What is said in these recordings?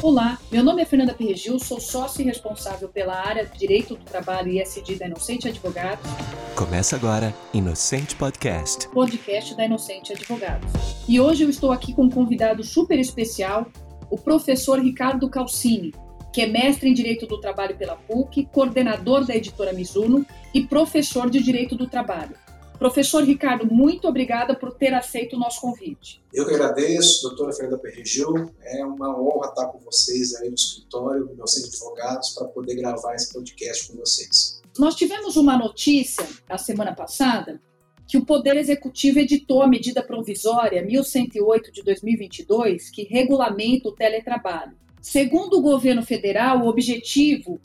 Olá, meu nome é Fernanda Perregil, sou sócio e responsável pela área de Direito do Trabalho e SD da Inocente Advogados. Começa agora Inocente Podcast. Podcast da Inocente Advogados. E hoje eu estou aqui com um convidado super especial, o professor Ricardo Calcini, que é mestre em Direito do Trabalho pela PUC, coordenador da editora Mizuno e professor de Direito do Trabalho. Professor Ricardo, muito obrigada por ter aceito o nosso convite. Eu que agradeço, doutora Fernanda Perregil. É uma honra estar com vocês aí no escritório, meus advogados, para poder gravar esse podcast com vocês. Nós tivemos uma notícia a semana passada que o Poder Executivo editou a medida provisória 1108 de 2022, que regulamenta o teletrabalho. Segundo o governo federal, o objetivo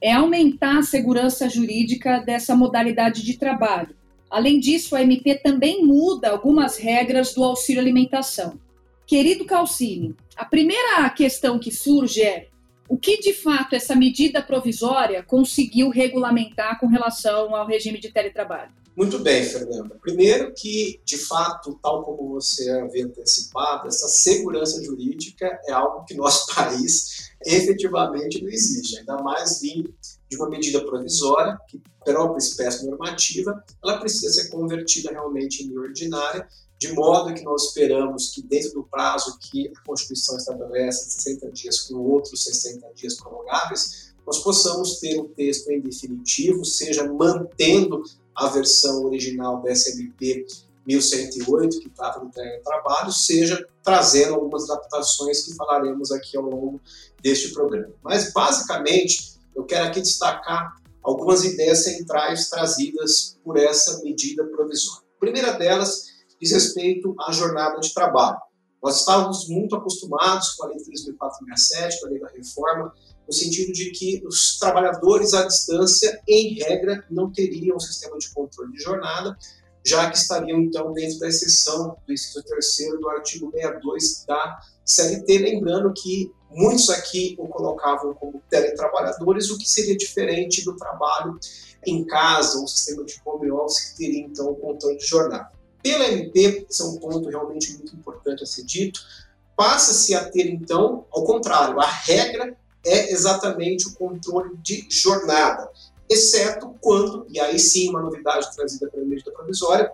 é aumentar a segurança jurídica dessa modalidade de trabalho Além disso, a MP também muda algumas regras do auxílio alimentação. Querido Calcini, a primeira questão que surge é o que de fato essa medida provisória conseguiu regulamentar com relação ao regime de teletrabalho? Muito bem, Fernanda. Primeiro que, de fato, tal como você havia antecipado, essa segurança jurídica é algo que nosso país efetivamente não exige, ainda mais vindo de uma medida provisória, que própria espécie normativa, ela precisa ser convertida realmente em ordinária, de modo que nós esperamos que dentro do prazo que a Constituição estabelece, 60 dias com outros 60 dias prorrogáveis, nós possamos ter o texto em definitivo, seja mantendo a versão original da SMP 1108, que trata do trabalho, seja trazendo algumas adaptações que falaremos aqui ao longo deste programa. Mas, basicamente, eu quero aqui destacar algumas ideias centrais trazidas por essa medida provisória. A primeira delas diz respeito à jornada de trabalho. Nós estávamos muito acostumados com a Lei 3.467, com a Lei da Reforma, no sentido de que os trabalhadores à distância, em regra, não teriam um sistema de controle de jornada, já que estariam, então, dentro da exceção do inciso terceiro do artigo 62 da CLT, lembrando que muitos aqui o colocavam como teletrabalhadores, o que seria diferente do trabalho em casa, um sistema de home office que teria, então, o controle de jornada. Pela MP, esse é um ponto realmente muito importante a ser dito, passa-se a ter, então, ao contrário, a regra é exatamente o controle de jornada, exceto quando, e aí sim uma novidade trazida pela medida provisória,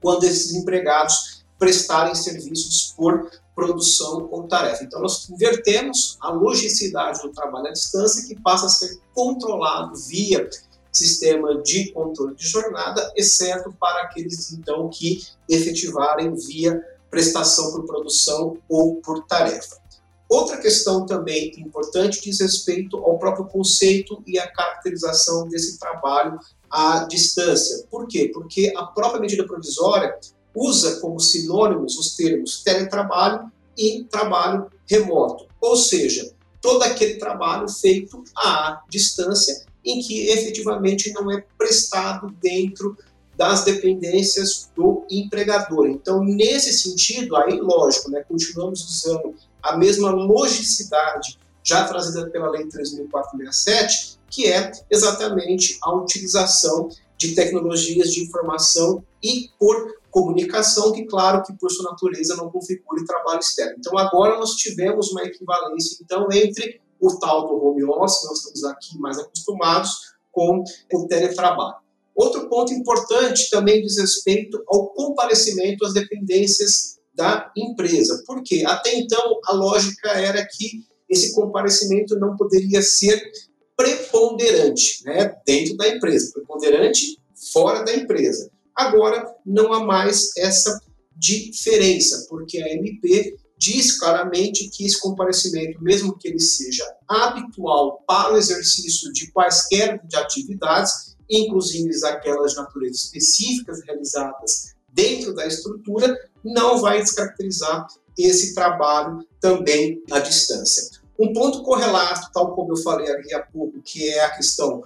quando esses empregados prestarem serviços por produção ou tarefa. Então, nós invertemos a logicidade do trabalho à distância, que passa a ser controlado via sistema de controle de jornada, exceto para aqueles, então, que efetivarem via prestação por produção ou por tarefa. Outra questão também importante diz respeito ao próprio conceito e a caracterização desse trabalho à distância. Por quê? Porque a própria medida provisória usa como sinônimos os termos teletrabalho e trabalho remoto, ou seja, todo aquele trabalho feito à distância em que efetivamente não é prestado dentro das dependências do empregador. Então, nesse sentido, aí, lógico, né, continuamos usando a mesma logicidade já trazida pela Lei 3.467, que é exatamente a utilização de tecnologias de informação e por comunicação, que claro que por sua natureza não configura trabalho externo. Então agora nós tivemos uma equivalência então entre o tal do home office, nós estamos aqui mais acostumados com o teletrabalho. Outro ponto importante também diz respeito ao comparecimento às dependências da empresa. Por quê? Até então a lógica era que esse comparecimento não poderia ser preponderante né, dentro da empresa, preponderante fora da empresa. Agora, não há mais essa diferença, porque a MP diz claramente que esse comparecimento, mesmo que ele seja habitual para o exercício de quaisquer de atividades, inclusive aquelas de natureza específicas realizadas dentro da estrutura, não vai descaracterizar esse trabalho também à distância. Um ponto correlato, tal como eu falei aqui há pouco, que é a questão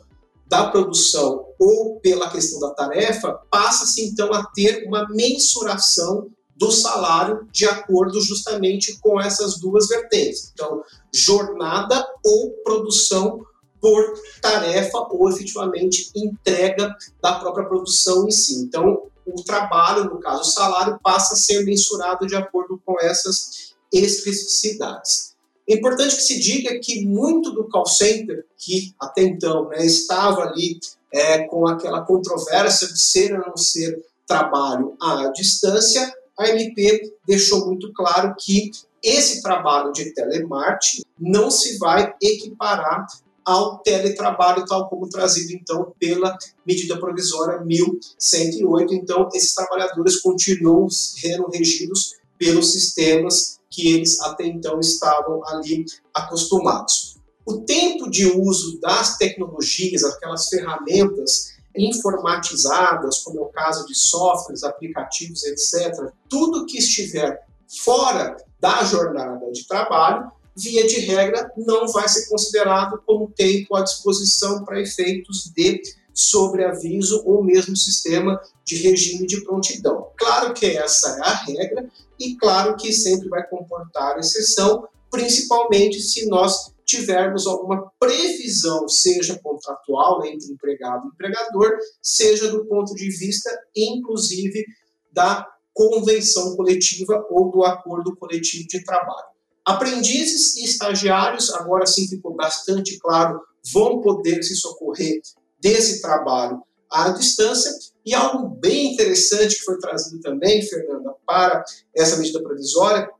da produção ou pela questão da tarefa, passa-se então a ter uma mensuração do salário de acordo justamente com essas duas vertentes. Então, jornada ou produção por tarefa ou efetivamente entrega da própria produção em si. Então, o trabalho, no caso o salário, passa a ser mensurado de acordo com essas especificidades. É importante que se diga que muito do call center, que até então né, estava ali é, com aquela controvérsia de ser ou não ser trabalho à distância, a MP deixou muito claro que esse trabalho de telemarketing não se vai equiparar ao teletrabalho, tal como trazido então pela medida provisória 1108. Então, esses trabalhadores continuam sendo regidos pelos sistemas que eles até então estavam ali acostumados. O tempo de uso das tecnologias, aquelas ferramentas informatizadas, como é o caso de softwares, aplicativos, etc., tudo que estiver fora da jornada de trabalho, via de regra, não vai ser considerado como tempo à disposição para efeitos de sobreaviso ou mesmo sistema de regime de prontidão. Claro que essa é a regra e claro que sempre vai comportar exceção, principalmente se nós tivermos alguma previsão, seja contratual entre empregado e empregador, seja do ponto de vista, inclusive, da convenção coletiva ou do acordo coletivo de trabalho. Aprendizes e estagiários, agora sim ficou bastante claro, vão poder se socorrer desse trabalho à distância. E algo bem interessante que foi trazido também, Fernanda, para essa medida provisória,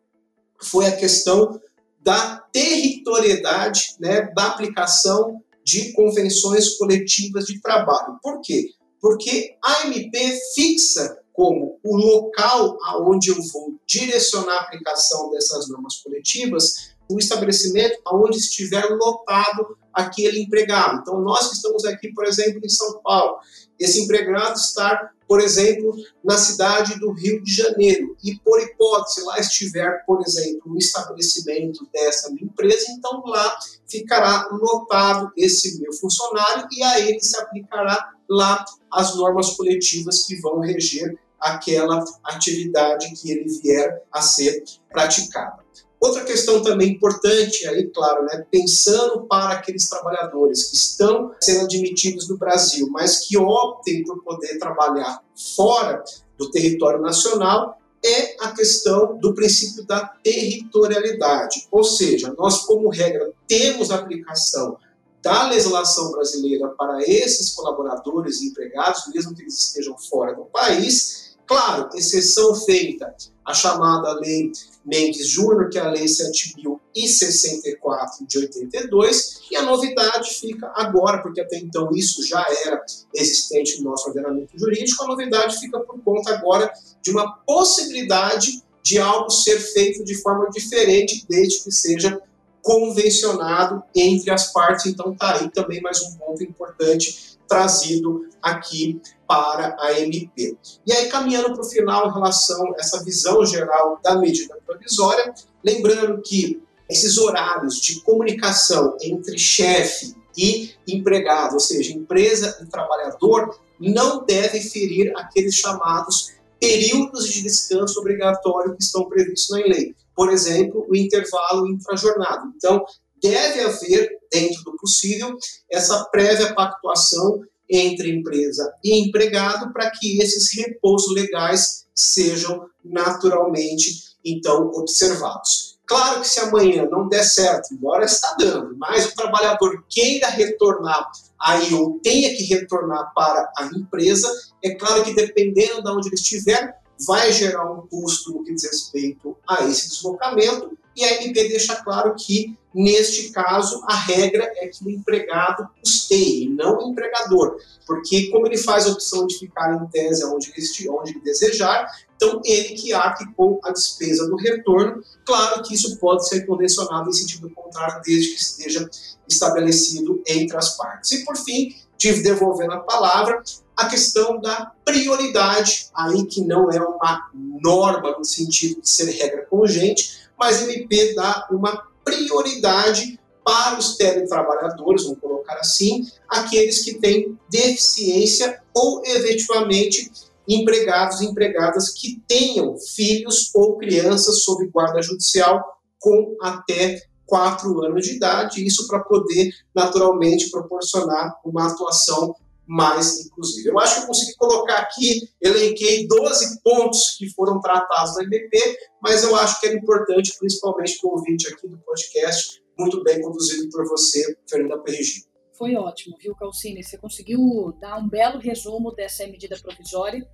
foi a questão da territorialidade né, da aplicação de convenções coletivas de trabalho. Por quê? Porque a MP fixa como o local aonde eu vou direcionar a aplicação dessas normas coletivas, o estabelecimento aonde estiver lotado aquele empregado. Então, nós que estamos aqui, por exemplo, em São Paulo, esse empregado está, por exemplo, na cidade do Rio de Janeiro, e por hipótese lá estiver, por exemplo, um estabelecimento dessa empresa, então lá ficará lotado esse meu funcionário e a ele se aplicará lá as normas coletivas que vão reger aquela atividade que ele vier a ser praticada. Outra questão também importante aí, claro, né, pensando para aqueles trabalhadores que estão sendo admitidos no Brasil, mas que optem por poder trabalhar fora do território nacional, é a questão do princípio da territorialidade. Ou seja, nós, como regra, temos aplicação da legislação brasileira para esses colaboradores e empregados, mesmo que eles estejam fora do país, Claro, exceção feita a chamada Lei Mendes Júnior, que é a Lei 7.064 de 82, e a novidade fica agora, porque até então isso já era existente no nosso ordenamento jurídico, a novidade fica por conta agora de uma possibilidade de algo ser feito de forma diferente, desde que seja convencionado entre as partes. Então, está aí também mais um ponto importante trazido aqui para a MP. E aí, caminhando para o final em relação a essa visão geral da medida provisória, lembrando que esses horários de comunicação entre chefe e empregado, ou seja, empresa e trabalhador, não devem ferir aqueles chamados períodos de descanso obrigatório que estão previstos na lei. Por exemplo, o intervalo infrajornado. Então, deve haver, dentro do possível, essa prévia pactuação entre empresa e empregado para que esses repousos legais sejam naturalmente então observados. Claro que se amanhã não der certo, embora está dando, mas o trabalhador queira retornar aí ou tenha que retornar para a empresa, é claro que dependendo de onde ele estiver, vai gerar um custo no que diz respeito a esse deslocamento e a MP deixa claro que, neste caso, a regra é que o empregado custeie, não o empregador, porque como ele faz a opção de ficar em tese onde ele, onde desejar, então ele que arque com a despesa do retorno. Claro que isso pode ser convencionado em sentido contrário, desde que esteja estabelecido entre as partes. E, por fim, tive devolvendo a palavra, a questão da prioridade, aí que não é uma norma no sentido de ser regra congente, mas o MP dá uma prioridade para os teletrabalhadores, vamos colocar assim, aqueles que têm deficiência ou efetivamente empregados e empregadas que tenham filhos ou crianças sob guarda judicial com até quatro anos de idade, isso para poder naturalmente proporcionar uma atuação mais inclusiva. Eu acho que eu consegui colocar aqui, elenquei 12 pontos que foram tratados na MP, mas eu acho que era importante, principalmente para o ouvinte aqui do podcast, muito bem conduzido por você, Fernanda Perrigino. Foi ótimo, viu, Calcine? Você conseguiu dar um belo resumo dessa medida provisória.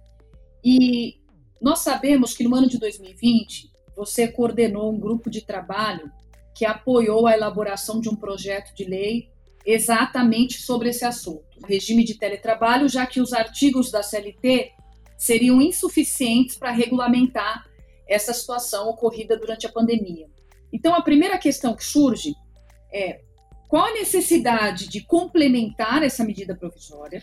E nós sabemos que no ano de 2020 você coordenou um grupo de trabalho que apoiou a elaboração de um projeto de lei exatamente sobre esse assunto, regime de teletrabalho, já que os artigos da CLT seriam insuficientes para regulamentar essa situação ocorrida durante a pandemia. Então, a primeira questão que surge é qual a necessidade de complementar essa medida provisória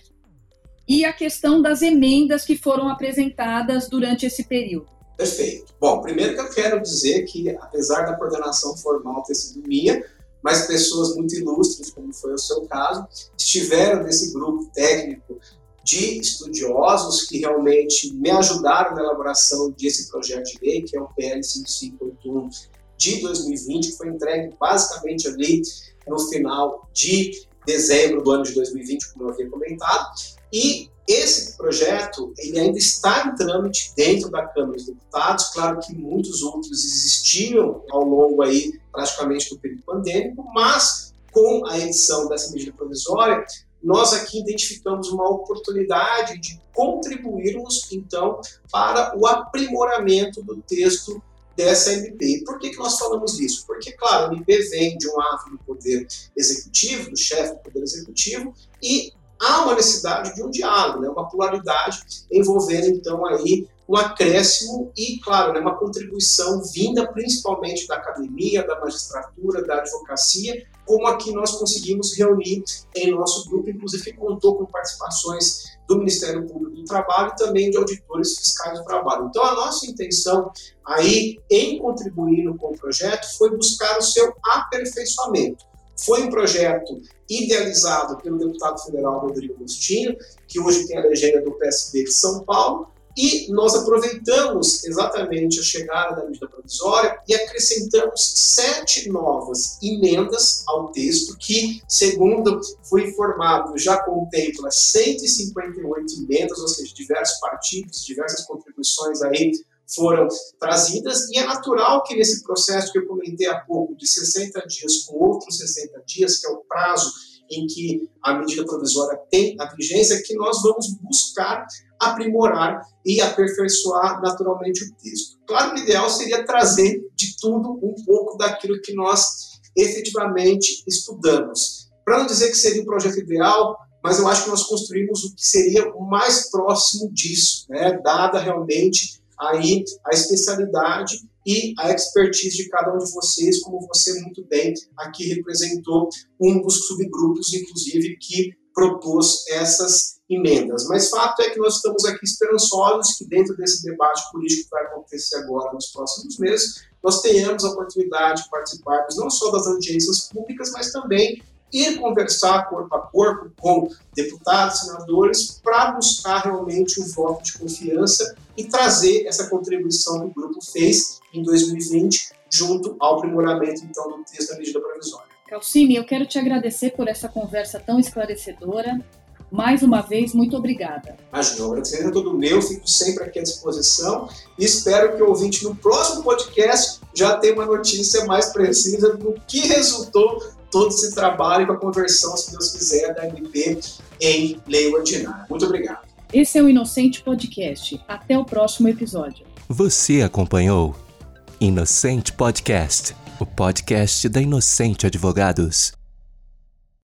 e a questão das emendas que foram apresentadas durante esse período. Perfeito. Bom, primeiro que eu quero dizer que, apesar da coordenação formal ter sido minha, mas pessoas muito ilustres, como foi o seu caso, estiveram nesse grupo técnico de estudiosos que realmente me ajudaram na elaboração desse projeto de lei, que é o PL 5581 de 2020, que foi entregue basicamente ali no final de dezembro do ano de 2020, como eu havia comentado, e esse projeto ele ainda está em trâmite dentro da Câmara dos Deputados. Claro que muitos outros existiam ao longo aí praticamente do período pandêmico, mas com a edição dessa medida provisória, nós aqui identificamos uma oportunidade de contribuirmos então para o aprimoramento do texto dessa MP. Por que, que nós falamos isso? Porque, claro, a MP vem de um ato do Poder Executivo, do chefe do Poder Executivo, e há uma necessidade de um diálogo, né, uma pluralidade envolvendo, então, aí um acréscimo e, claro, né, uma contribuição vinda principalmente da academia, da magistratura, da advocacia, como aqui nós conseguimos reunir em nosso grupo, inclusive contou com participações do Ministério Público do Trabalho e também de auditores fiscais do trabalho. Então, a nossa intenção aí em contribuir com o projeto foi buscar o seu aperfeiçoamento. Foi um projeto idealizado pelo deputado federal Rodrigo Agostinho, que hoje tem a legenda do PSB de São Paulo, e nós aproveitamos exatamente a chegada da medida provisória e acrescentamos sete novas emendas ao texto, que, segundo foi informado, já contempla 158 emendas, ou seja, diversos partidos, diversas contribuições aí foram trazidas, e é natural que nesse processo que eu comentei há pouco, de 60 dias com outros 60 dias, que é o prazo em que a medida provisória tem a vigência, que nós vamos buscar aprimorar e aperfeiçoar naturalmente o texto. Claro o ideal seria trazer de tudo um pouco daquilo que nós efetivamente estudamos. Para não dizer que seria o projeto ideal, mas eu acho que nós construímos o que seria o mais próximo disso, né? dada realmente aí a especialidade e a expertise de cada um de vocês, como você muito bem aqui representou um dos subgrupos, inclusive, que propôs essas emendas. Mas fato é que nós estamos aqui esperançosos que dentro desse debate político que vai acontecer agora nos próximos meses, nós tenhamos a oportunidade de participarmos não só das audiências públicas, mas também ir conversar corpo a corpo com deputados, senadores, para buscar realmente o um voto de confiança e trazer essa contribuição que o grupo fez em 2020 junto ao aprimoramento então do texto da medida provisória. Calcine, eu quero te agradecer por essa conversa tão esclarecedora. Mais uma vez, muito obrigada. Imagina, o agradecimento é todo meu, fico sempre aqui à disposição e espero que o ouvinte no próximo podcast já tenha uma notícia mais precisa do que resultou todo esse trabalho com a conversão, se Deus quiser, da MP em lei ordinária. Muito obrigado. Esse é o Inocente Podcast. Até o próximo episódio. Você acompanhou Inocente Podcast, o podcast da Inocente Advogados.